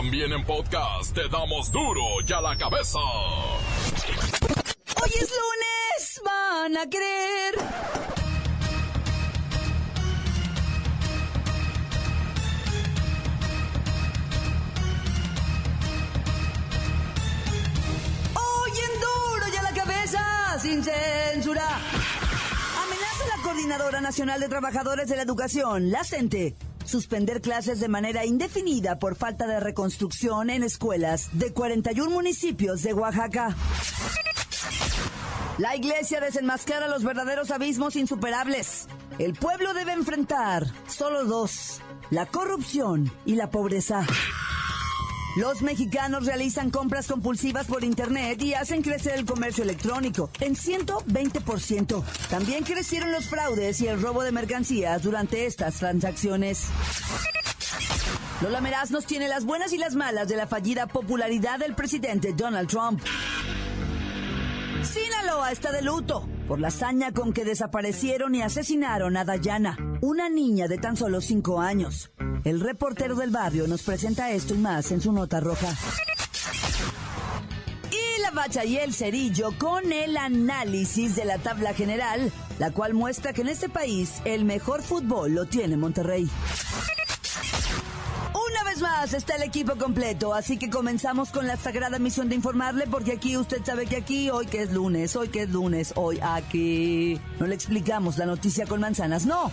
También en podcast te damos duro y a la cabeza. Hoy es lunes, van a creer. Hoy en duro y a la cabeza, sin censura. Amenaza la Coordinadora Nacional de Trabajadores de la Educación, la CENTE, suspender clases de manera indefinida por falta de reconstrucción en escuelas de 41 municipios de Oaxaca. La iglesia desenmascara los verdaderos abismos insuperables. El pueblo debe enfrentar solo dos, la corrupción y la pobreza. Los mexicanos realizan compras compulsivas por Internet y hacen crecer el comercio electrónico en 120%. También crecieron los fraudes y el robo de mercancías durante estas transacciones. Lola Meraz nos tiene las buenas y las malas de la fallida popularidad del presidente Donald Trump. Sinaloa está de luto por la hazaña con que desaparecieron y asesinaron a Dayana, una niña de tan solo cinco años. El reportero del barrio nos presenta esto y más en su nota roja. Y la bacha y el cerillo con el análisis de la tabla general, la cual muestra que en este país el mejor fútbol lo tiene Monterrey. Una vez más está el equipo completo, así que comenzamos con la sagrada misión de informarle, porque aquí usted sabe que aquí, hoy que es lunes, hoy que es lunes, hoy aquí. No le explicamos la noticia con manzanas, no.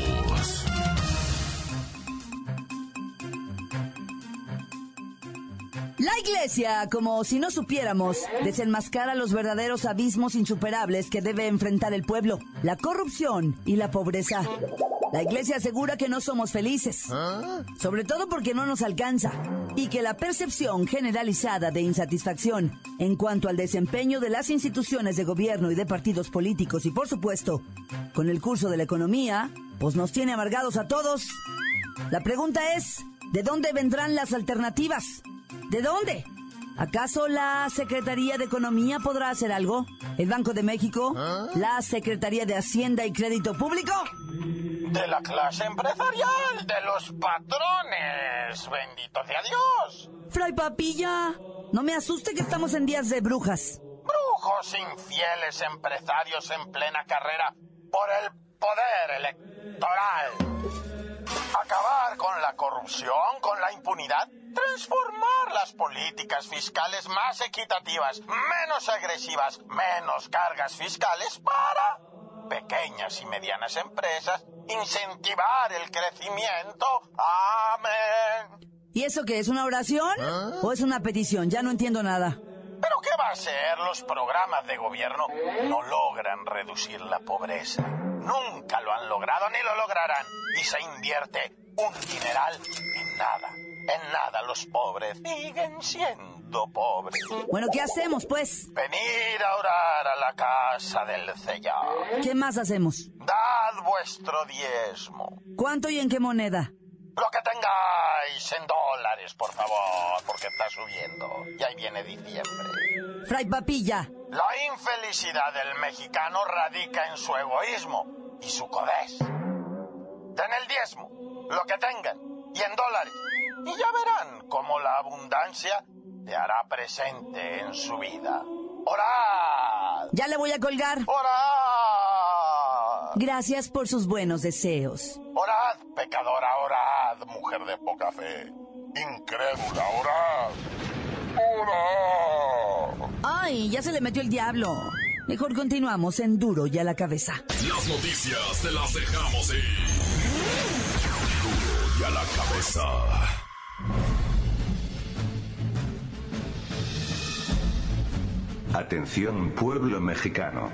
La iglesia, como si no supiéramos, desenmascara los verdaderos abismos insuperables que debe enfrentar el pueblo, la corrupción y la pobreza. La iglesia asegura que no somos felices, sobre todo porque no nos alcanza, y que la percepción generalizada de insatisfacción en cuanto al desempeño de las instituciones de gobierno y de partidos políticos y por supuesto, con el curso de la economía, pues nos tiene amargados a todos. La pregunta es, ¿de dónde vendrán las alternativas? ¿De dónde? ¿Acaso la Secretaría de Economía podrá hacer algo? ¿El Banco de México? ¿La Secretaría de Hacienda y Crédito Público? De la clase empresarial, de los patrones. Bendito sea Dios. Fray Papilla, no me asuste que estamos en días de brujas. Brujos infieles empresarios en plena carrera por el poder electoral. Acabar con la corrupción, con la impunidad, transformar las políticas fiscales más equitativas, menos agresivas, menos cargas fiscales para pequeñas y medianas empresas, incentivar el crecimiento. Amén. ¿Y eso qué es una oración o es una petición? Ya no entiendo nada. ¿Pero qué va a ser? Los programas de gobierno no logran reducir la pobreza. Nunca lo han logrado ni lo lograrán. Y se invierte un dineral en nada. En nada los pobres siguen siendo pobres. Bueno, ¿qué hacemos pues? Venid a orar a la casa del Señor. ¿Qué más hacemos? Dad vuestro diezmo. ¿Cuánto y en qué moneda? Lo que tengáis en dólares, por favor, porque está subiendo. Y ahí viene diciembre. Fray Papilla, La infelicidad del mexicano radica en su egoísmo y su codés. Den el diezmo, lo que tengan, y en dólares. Y ya verán cómo la abundancia te hará presente en su vida. ¡Orad! ya le voy a colgar. ¡Orad! Gracias por sus buenos deseos. Orad, pecadora, orad, mujer de poca fe. Incrédula, orad. Orad. Ay, ya se le metió el diablo. Mejor continuamos en duro y a la cabeza. Las noticias te las dejamos ir. Duro y a la cabeza. Atención pueblo mexicano.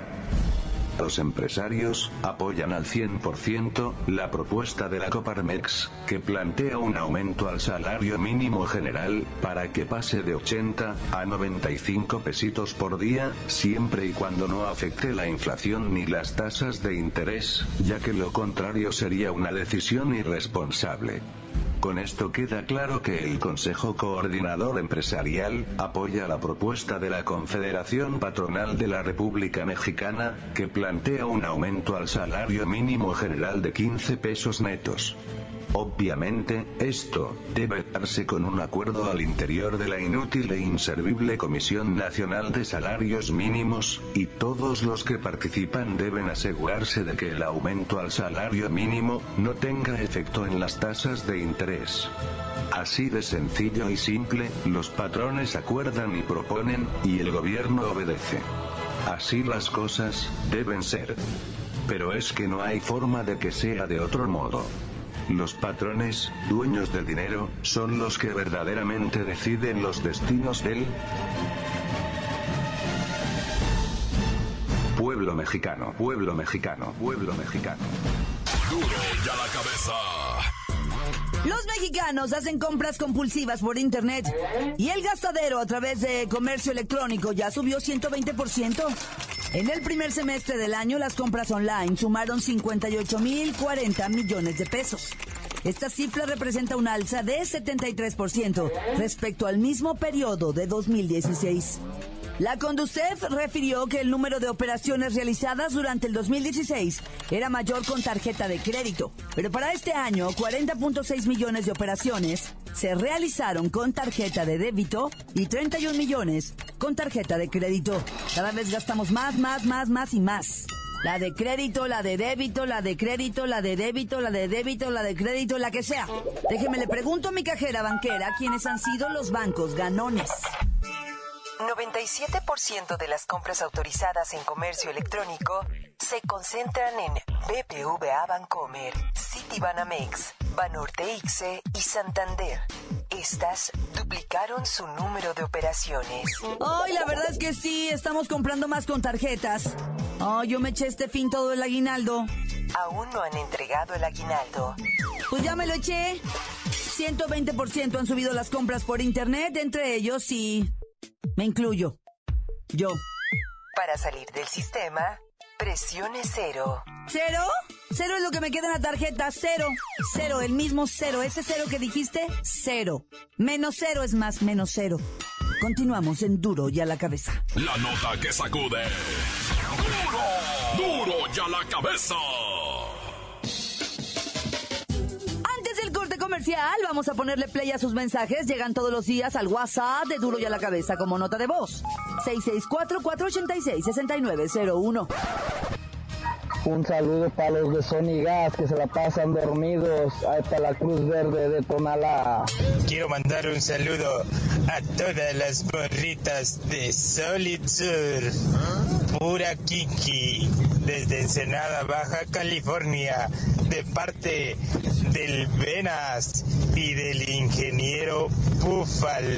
Los empresarios apoyan al 100% la propuesta de la Coparmex, que plantea un aumento al salario mínimo general, para que pase de 80 a 95 pesitos por día, siempre y cuando no afecte la inflación ni las tasas de interés, ya que lo contrario sería una decisión irresponsable. Con esto queda claro que el Consejo Coordinador Empresarial apoya la propuesta de la Confederación Patronal de la República Mexicana, que plantea un aumento al salario mínimo general de 15 pesos netos. Obviamente, esto debe darse con un acuerdo al interior de la inútil e inservible Comisión Nacional de Salarios Mínimos, y todos los que participan deben asegurarse de que el aumento al salario mínimo no tenga efecto en las tasas de interés. Así de sencillo y simple, los patrones acuerdan y proponen, y el gobierno obedece. Así las cosas, deben ser. Pero es que no hay forma de que sea de otro modo. Los patrones, dueños del dinero, son los que verdaderamente deciden los destinos del pueblo mexicano, pueblo mexicano, pueblo mexicano. Duro ya la cabeza. Los mexicanos hacen compras compulsivas por internet y el gastadero a través de comercio electrónico ya subió 120%. En el primer semestre del año, las compras online sumaron 58.040 millones de pesos. Esta cifra representa un alza de 73% respecto al mismo periodo de 2016. La Conducef refirió que el número de operaciones realizadas durante el 2016 era mayor con tarjeta de crédito, pero para este año 40.6 millones de operaciones se realizaron con tarjeta de débito y 31 millones con tarjeta de crédito. Cada vez gastamos más, más, más, más y más. La de crédito, la de débito, la de crédito, la de débito, la de débito, la de crédito, la que sea. Déjeme le pregunto a mi cajera banquera quiénes han sido los bancos ganones. 97% de las compras autorizadas en comercio electrónico se concentran en BBVA Bancomer, Citibanamex, Banorte Ixe y Santander. Estas duplicaron su número de operaciones. Ay, la verdad es que sí, estamos comprando más con tarjetas. Ay, yo me eché este fin todo el aguinaldo. Aún no han entregado el aguinaldo. Pues ya me lo eché. 120% han subido las compras por internet, entre ellos sí. Me incluyo. Yo. Para salir del sistema, presione cero. ¿Cero? Cero es lo que me queda en la tarjeta. Cero. Cero, el mismo cero. Ese cero que dijiste, cero. Menos cero es más menos cero. Continuamos en Duro y a la cabeza. La nota que sacude. Duro, duro ya la cabeza. Vamos a ponerle play a sus mensajes. Llegan todos los días al WhatsApp de Duro y a la cabeza como nota de voz. 664-486-6901. Un saludo para los de Sony Gas que se la pasan dormidos. Está la Cruz Verde de Tonalá. Quiero mandar un saludo a todas las morritas de Solid Sur. Pura Kiki, desde Ensenada, Baja California, de parte del Venas y del ingeniero Búfalo.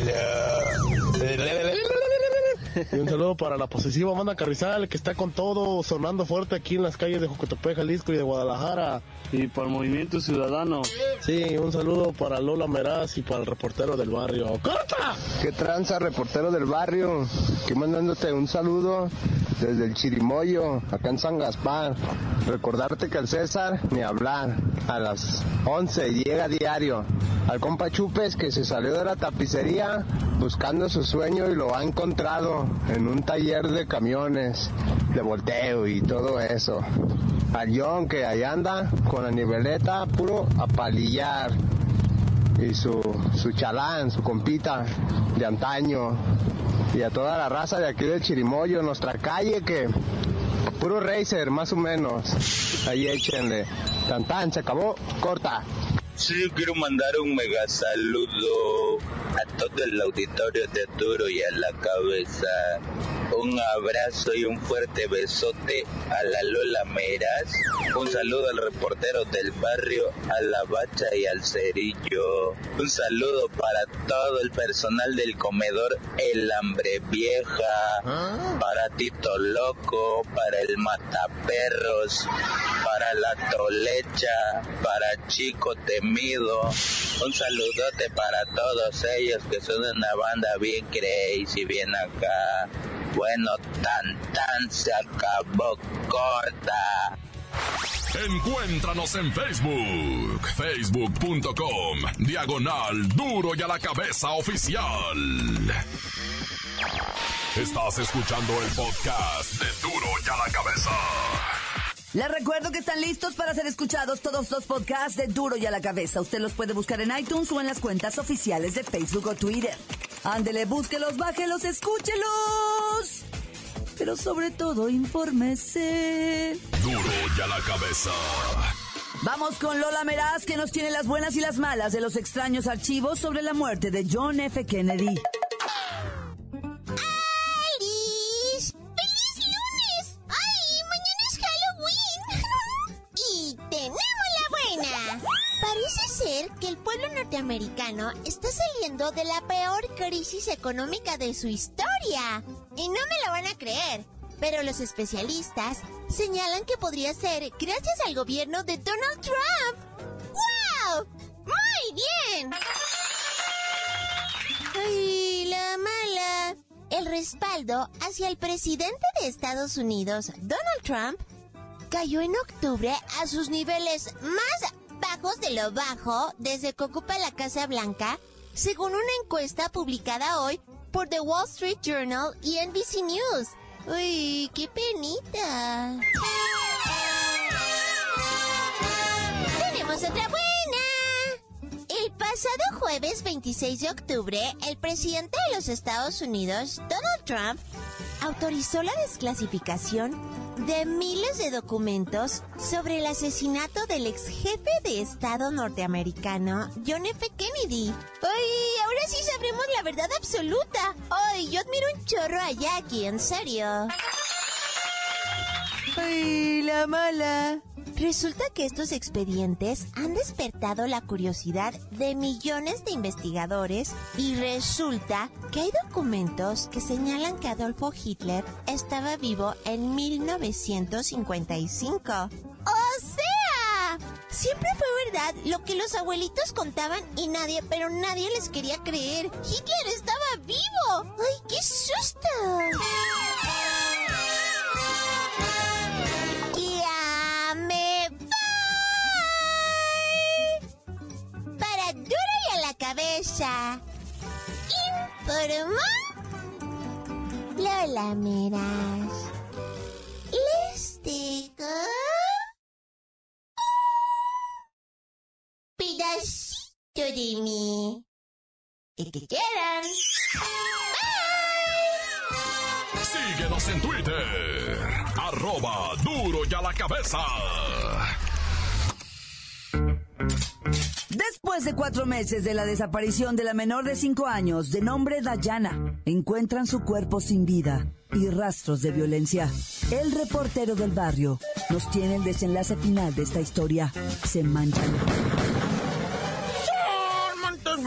Y un saludo para la posesiva banda Carrizal que está con todo sonando fuerte aquí en las calles de Jocotepec, Jalisco y de Guadalajara. Y para el Movimiento Ciudadano. Sí, un saludo para Lola Meraz y para el reportero del barrio. ¡Corta! ¿Qué tranza, reportero del barrio? Que mandándote un saludo desde el Chirimoyo, acá en San Gaspar. Recordarte que el César, ni hablar, a las 11 llega diario. Al compa Chupes que se salió de la tapicería buscando su sueño y lo ha encontrado en un taller de camiones, de volteo y todo eso. Al John que ahí anda con la niveleta puro a palillar y su, su chalán, su compita de antaño y a toda la raza de aquí del Chirimoyo, nuestra calle que puro racer más o menos. Ahí échenle. Tan tan, se acabó, corta. Sí, quiero mandar un mega saludo a todo el auditorio de Duro y a la cabeza. un abrazo y un fuerte besote a la Lola Meras. Un saludo al reportero del barrio, a la Bacha y al Cerillo. Un saludo para todo el personal del comedor El Hambre Vieja, para Tito Loco, para el Mataperros, para la Tolecha, para Chico Temido. Un saludote para todos ellos que son una banda bien crazy, bien acá. Bueno, tan tan se acabó corta. Encuéntranos en Facebook, facebook.com, diagonal duro y a la cabeza oficial. Estás escuchando el podcast de duro y a la cabeza. Les recuerdo que están listos para ser escuchados todos los podcasts de Duro y a la cabeza. Usted los puede buscar en iTunes o en las cuentas oficiales de Facebook o Twitter. Ándele, búsquelos, bájelos, escúchelos. Pero sobre todo, infórmese. Duro y a la cabeza. Vamos con Lola Meraz, que nos tiene las buenas y las malas de los extraños archivos sobre la muerte de John F. Kennedy. Está saliendo de la peor crisis económica de su historia. Y no me lo van a creer. Pero los especialistas señalan que podría ser gracias al gobierno de Donald Trump. ¡Wow! ¡Muy bien! ¡Ay, la mala! El respaldo hacia el presidente de Estados Unidos, Donald Trump, cayó en octubre a sus niveles más bajos de lo bajo desde que ocupa la Casa Blanca, según una encuesta publicada hoy por The Wall Street Journal y NBC News. ¡Uy, qué penita! ¡Tenemos otra buena! El pasado jueves 26 de octubre, el presidente de los Estados Unidos, Donald Trump, autorizó la desclasificación de miles de documentos sobre el asesinato del ex jefe de Estado norteamericano, John F. Kennedy. ¡Ay, ahora sí sabremos la verdad absoluta! ¡Ay, yo admiro un chorro a Jackie, en serio! ¡Ay, la mala! Resulta que estos expedientes han despertado la curiosidad de millones de investigadores y resulta que hay documentos que señalan que Adolfo Hitler estaba vivo en 1955. ¡O sea! Siempre fue verdad lo que los abuelitos contaban y nadie, pero nadie les quería creer. Hitler estaba vivo. Cabeza. Después de cuatro meses de la desaparición de la menor de cinco años, de nombre Dayana, encuentran su cuerpo sin vida y rastros de violencia. El reportero del barrio nos tiene el desenlace final de esta historia. Se manchan.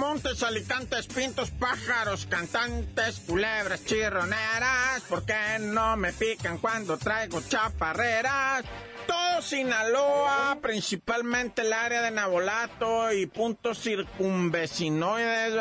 Montes, alicantes, pintos, pájaros, cantantes, culebras, chirroneras. ¿Por qué no me pican cuando traigo chaparreras? Todo Sinaloa, principalmente el área de Nabolato y puntos circunvecinoides.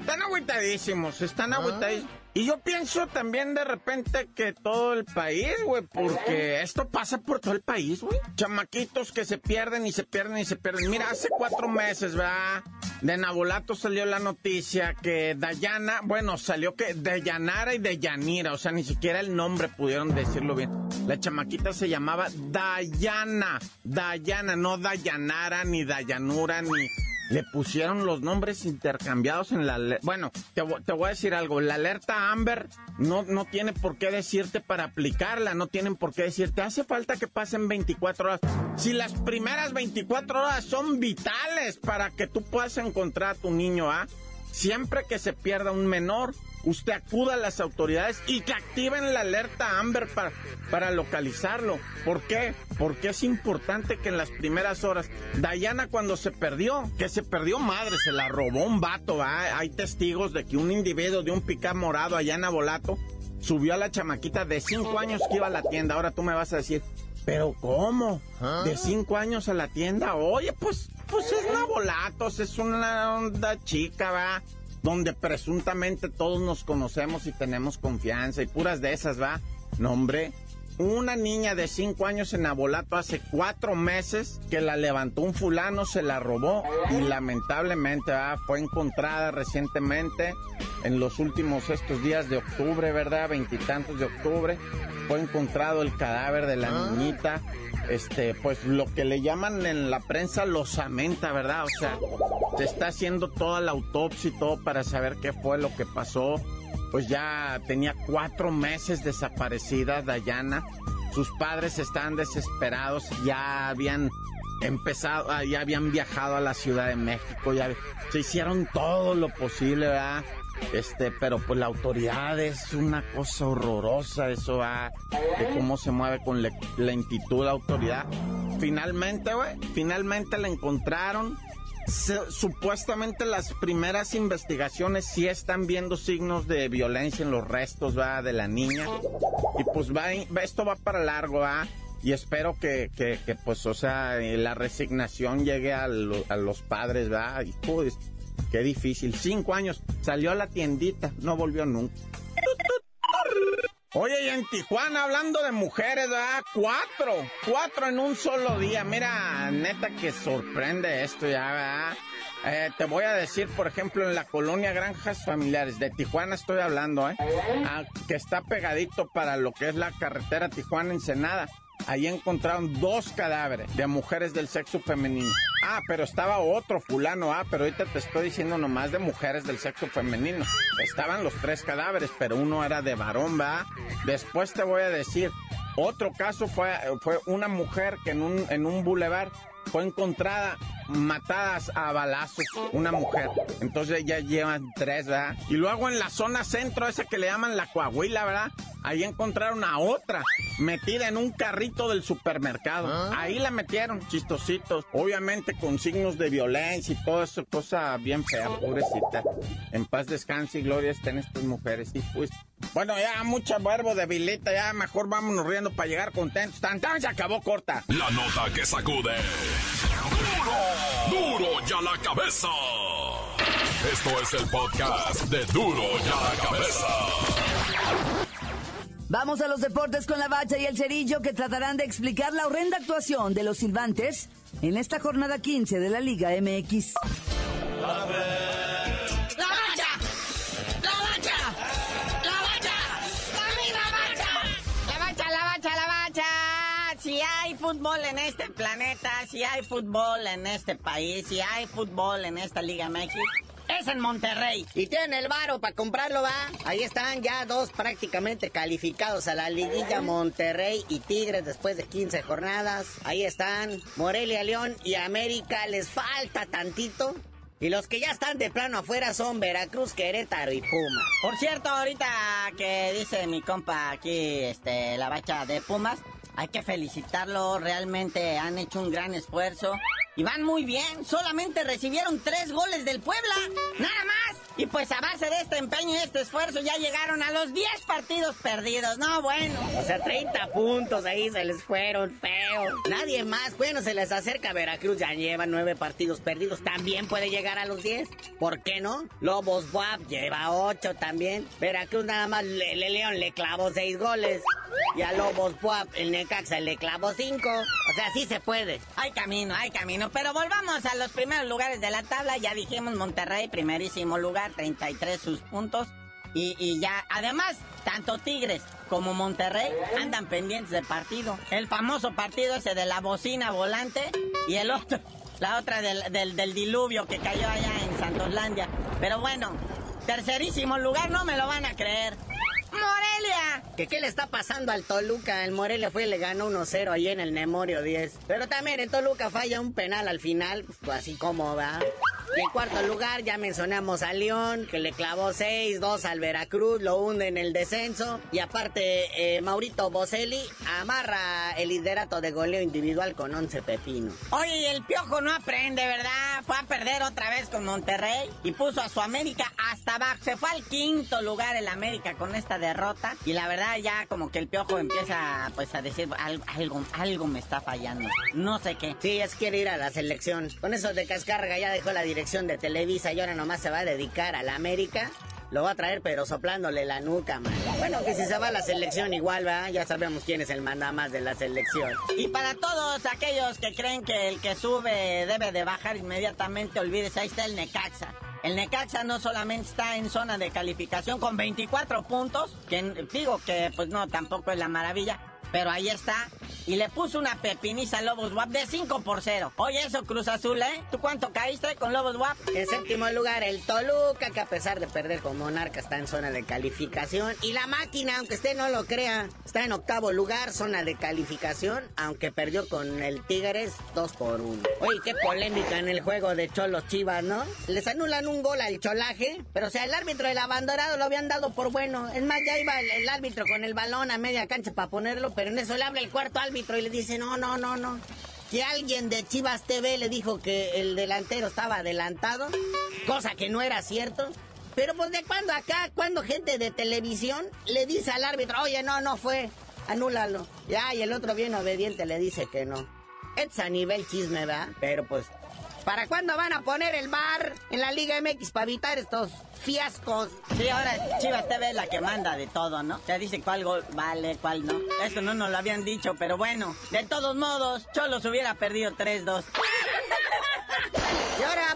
Están agüitadísimos, están agüitadísimos. Y yo pienso también de repente que todo el país, güey, porque esto pasa por todo el país, güey. Chamaquitos que se pierden y se pierden y se pierden. Mira, hace cuatro meses, ¿verdad? De Nabolato salió la noticia que Dayana, bueno, salió que Dayanara y Dayanira, o sea, ni siquiera el nombre pudieron decirlo bien. La chamaquita se llamaba Dayana, Dayana, no Dayanara, ni Dayanura, ni... Le pusieron los nombres intercambiados en la... Bueno, te, te voy a decir algo. La alerta Amber no, no tiene por qué decirte para aplicarla. No tienen por qué decirte. Hace falta que pasen 24 horas. Si las primeras 24 horas son vitales para que tú puedas encontrar a tu niño, ¿ah? Siempre que se pierda un menor, usted acuda a las autoridades y que activen la alerta Amber para, para localizarlo. ¿Por qué? Porque es importante que en las primeras horas, Dayana cuando se perdió, que se perdió madre, se la robó un vato, ¿va? hay testigos de que un individuo de un pica morado allá en Abolato subió a la chamaquita de 5 años que iba a la tienda. Ahora tú me vas a decir, pero ¿cómo? ¿De 5 años a la tienda? Oye, pues, pues es Nabolatos, es una onda chica, va donde presuntamente todos nos conocemos y tenemos confianza y puras de esas, va. No, hombre, una niña de cinco años en Abolato hace cuatro meses que la levantó un fulano, se la robó y lamentablemente ¿va? fue encontrada recientemente en los últimos estos días de octubre, ¿verdad? Veintitantos de octubre. Fue encontrado el cadáver de la Ah. niñita. Este, pues lo que le llaman en la prensa losamenta, ¿verdad? O sea, se está haciendo toda la autopsia y todo para saber qué fue lo que pasó. Pues ya tenía cuatro meses desaparecida Dayana. Sus padres estaban desesperados, ya habían empezado, ah, ya habían viajado a la Ciudad de México, ya se hicieron todo lo posible, ¿verdad? Este, pero pues la autoridad es una cosa horrorosa, eso va, de cómo se mueve con le- lentitud la autoridad. Finalmente, güey, finalmente la encontraron. Supuestamente las primeras investigaciones sí están viendo signos de violencia en los restos, va, de la niña. Y pues va, esto va para largo, va. Y espero que, que, que, pues, o sea, eh, la resignación llegue a, lo- a los padres, va. Y pues, qué difícil. Cinco años, salió a la tiendita, no volvió nunca. Oye, y en Tijuana, hablando de mujeres, ¿verdad? Cuatro, cuatro en un solo día. Mira, neta que sorprende esto ya, ¿verdad? Eh, te voy a decir, por ejemplo, en la colonia Granjas Familiares de Tijuana estoy hablando, ¿eh? Ah, que está pegadito para lo que es la carretera Tijuana-Ensenada. Ahí encontraron dos cadáveres de mujeres del sexo femenino. Ah, pero estaba otro fulano, ah, pero ahorita te estoy diciendo nomás de mujeres del sexo femenino. Estaban los tres cadáveres, pero uno era de varón, va. Después te voy a decir, otro caso fue, fue una mujer que en un, en un bulevar fue encontrada matadas a balazos, una mujer. Entonces ya llevan tres, ¿verdad? Y luego en la zona centro, esa que le llaman la Coahuila, ¿verdad? Ahí encontraron a otra metida en un carrito del supermercado. Ahí la metieron, chistositos. Obviamente con signos de violencia y todo eso, cosa bien fea, pobrecita. En paz descanse y gloria estén estas mujeres. Y pues, bueno, ya mucha verbo debilita, ya mejor vámonos riendo para llegar contentos. Tan, tan, se acabó corta. La nota que sacude. ¡Duro! ¡Duro ya la cabeza! Esto es el podcast de Duro ya la cabeza. Vamos a los deportes con la bacha y el cerillo que tratarán de explicar la horrenda actuación de los silbantes en esta jornada 15 de la Liga MX. ¡La bacha! ¡La bacha! ¡La bacha! ¡A mí la bacha! La bacha, la bacha, la bacha. Si hay fútbol en este planeta, si hay fútbol en este país, si hay fútbol en esta Liga MX, es en Monterrey. Y tienen el varo para comprarlo, va. Ahí están ya dos prácticamente calificados a la liguilla Monterrey y Tigres después de 15 jornadas. Ahí están Morelia, León y América. Les falta tantito. Y los que ya están de plano afuera son Veracruz, Querétaro y Puma. Por cierto, ahorita que dice mi compa aquí, este, la bacha de Pumas, hay que felicitarlo, realmente han hecho un gran esfuerzo. Y van muy bien, solamente recibieron tres goles del Puebla, nada más. Y pues a base de este empeño y este esfuerzo ya llegaron a los 10 partidos perdidos, no bueno. O sea, 30 puntos ahí se les fueron feos. Nadie más. Bueno, se les acerca Veracruz. Ya lleva nueve partidos perdidos. También puede llegar a los 10. ¿Por qué no? Lobos Buap lleva 8 también. Veracruz nada más. Le, le- León le clavó 6 goles. Y a Lobos Buap el Necaxa le clavó 5. O sea, sí se puede. Hay camino, hay camino. Pero volvamos a los primeros lugares de la tabla. Ya dijimos Monterrey, primerísimo lugar, 33 sus puntos. Y, y ya, además, tanto Tigres como Monterrey andan pendientes de partido. El famoso partido ese de la bocina volante y el otro, la otra del, del, diluvio que cayó allá en Santoslandia. Pero bueno, tercerísimo lugar, no me lo van a creer. ¡Morelia! ¿Que qué le está pasando al Toluca? El Morelia fue y le ganó 1-0 ahí en el Memorio 10. Pero también en Toluca falla un penal al final, pues, así como va. Y en cuarto lugar ya mencionamos a León, que le clavó 6-2 al Veracruz, lo hunde en el descenso. Y aparte, eh, Maurito Boselli amarra el liderato de goleo individual con 11 pepinos. Oye, el piojo no aprende, ¿verdad? Fue a perder otra vez con Monterrey y puso a su América hasta abajo. Se fue al quinto lugar el América con esta derrota. Y la verdad, ya como que el piojo empieza pues a decir algo, algo, algo me está fallando. No sé qué. Sí, es quiere ir a la selección. Con eso de Cascarga ya dejó la dirección de Televisa y ahora nomás se va a dedicar a la América. Lo va a traer, pero soplándole la nuca, man. Bueno, que si se va a la selección igual, va. Ya sabemos quién es el mandamás de la selección. Y para todos aquellos que creen que el que sube debe de bajar inmediatamente, olvídese, ahí está el Necaxa. El Necaxa no solamente está en zona de calificación con 24 puntos, que digo que pues no, tampoco es la maravilla, pero ahí está. Y le puso una pepiniza a Lobos WAP de 5 por 0. Oye, eso Cruz Azul, ¿eh? ¿Tú cuánto caíste con Lobos WAP? En séptimo lugar, el Toluca, que a pesar de perder con Monarca está en zona de calificación. Y la máquina, aunque usted no lo crea, está en octavo lugar, zona de calificación, aunque perdió con el Tigres 2 por 1. Oye, qué polémica en el juego de Cholos Chivas, ¿no? Les anulan un gol al cholaje, pero o sea, el árbitro del abandonado lo habían dado por bueno. Es más, ya iba el, árbitro con el balón a media cancha para ponerlo, pero en eso le habla el cuarto árbitro y le dice, no, no, no, no. Que alguien de Chivas TV le dijo que el delantero estaba adelantado, cosa que no era cierto. Pero pues de cuando acá, cuando gente de televisión le dice al árbitro, oye, no, no fue, anúlalo. Ya, y el otro bien obediente le dice que no. Es a nivel chisme, ¿verdad? Pero pues, ¿para cuándo van a poner el bar en la Liga MX para evitar estos fiascos? Sí, ahora Chivas TV es la que manda de todo, ¿no? Ya dice cuál gol vale, cuál no. Eso no nos lo habían dicho, pero bueno, de todos modos, Cholos hubiera perdido 3-2.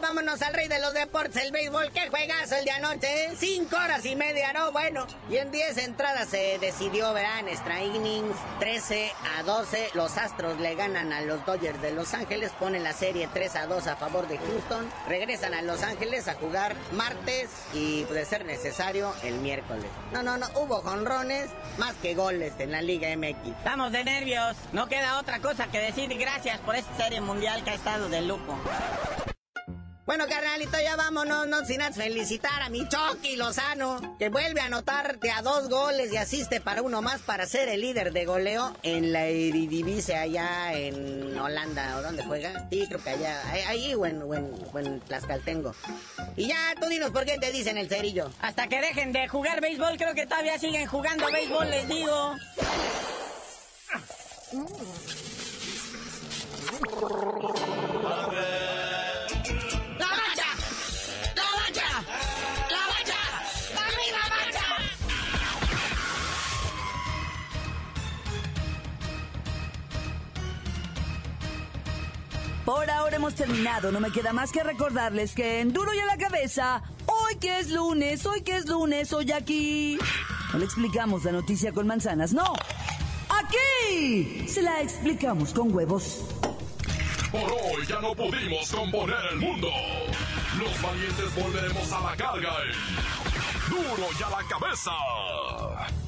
Vámonos al rey de los deportes, el béisbol. ¡Qué juegazo el de anoche! ¿eh? Cinco horas y media, ¿no? Bueno, y en diez entradas se decidió, verán, extra innings, 13 a 12. Los Astros le ganan a los Dodgers de Los Ángeles, ponen la serie 3 a 2 a favor de Houston. Regresan a Los Ángeles a jugar martes y, de ser necesario, el miércoles. No, no, no, hubo jonrones más que goles en la Liga MX. Estamos de nervios. No queda otra cosa que decir gracias por esta serie mundial que ha estado de lujo. Bueno, carnalito, ya vámonos, no sin antes felicitar a mi Chucky Lozano, que vuelve a anotar de a dos goles y asiste para uno más para ser el líder de goleo en la Eredivisie allá en Holanda, ¿o dónde juega? Sí, creo que allá, ahí o en, o en, o en Tlaxcaltengo. Y ya, tú dinos por qué te dicen el cerillo. Hasta que dejen de jugar béisbol, creo que todavía siguen jugando béisbol, les digo. Por ahora hemos terminado. No me queda más que recordarles que en Duro y a la cabeza, hoy que es lunes, hoy que es lunes, hoy aquí. No le explicamos la noticia con manzanas, no. Aquí se la explicamos con huevos. Por hoy ya no pudimos componer el mundo. Los valientes volveremos a la carga en Duro y a la cabeza.